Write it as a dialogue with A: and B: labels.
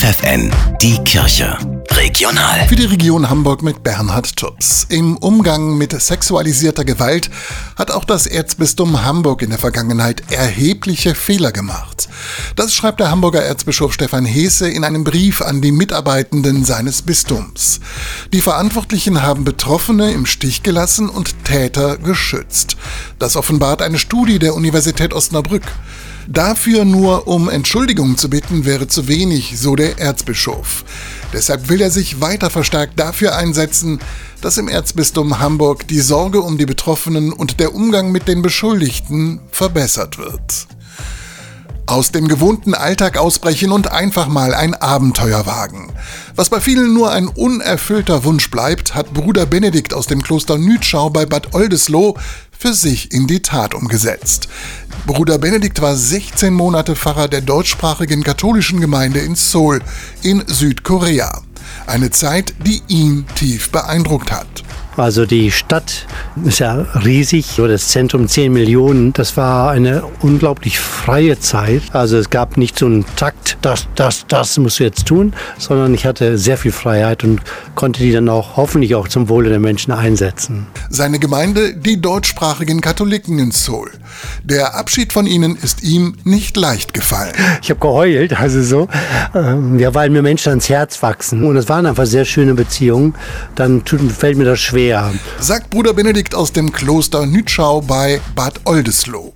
A: FFN, die Kirche. Regional.
B: Für die Region Hamburg mit Bernhard Tubbs. Im Umgang mit sexualisierter Gewalt hat auch das Erzbistum Hamburg in der Vergangenheit erhebliche Fehler gemacht. Das schreibt der Hamburger Erzbischof Stefan Hese in einem Brief an die Mitarbeitenden seines Bistums. Die Verantwortlichen haben Betroffene im Stich gelassen und Täter geschützt. Das offenbart eine Studie der Universität Osnabrück. Dafür nur um Entschuldigung zu bitten, wäre zu wenig, so der Erzbischof. Deshalb will er sich weiter verstärkt dafür einsetzen, dass im Erzbistum Hamburg die Sorge um die Betroffenen und der Umgang mit den Beschuldigten verbessert wird. Aus dem gewohnten Alltag ausbrechen und einfach mal ein Abenteuer wagen. Was bei vielen nur ein unerfüllter Wunsch bleibt, hat Bruder Benedikt aus dem Kloster Nütschau bei Bad Oldesloe für sich in die Tat umgesetzt. Bruder Benedikt war 16 Monate Pfarrer der deutschsprachigen katholischen Gemeinde in Seoul in Südkorea. Eine Zeit, die ihn tief beeindruckt hat.
C: Also die Stadt ist ja riesig, das Zentrum 10 Millionen. Das war eine unglaublich freie Zeit. Also es gab nicht so einen Takt, das, das, das musst du jetzt tun, sondern ich hatte sehr viel Freiheit und konnte die dann auch hoffentlich auch zum Wohle der Menschen einsetzen.
B: Seine Gemeinde, die deutschsprachigen Katholiken in Seoul. Der Abschied von ihnen ist ihm nicht leicht gefallen.
C: Ich habe geheult, also so, ähm, ja, weil mir Menschen ans Herz wachsen. Und es waren einfach sehr schöne Beziehungen. Dann tut, fällt mir das schwer.
B: Sagt Bruder Benedikt aus dem Kloster Nütschau bei Bad Oldesloe.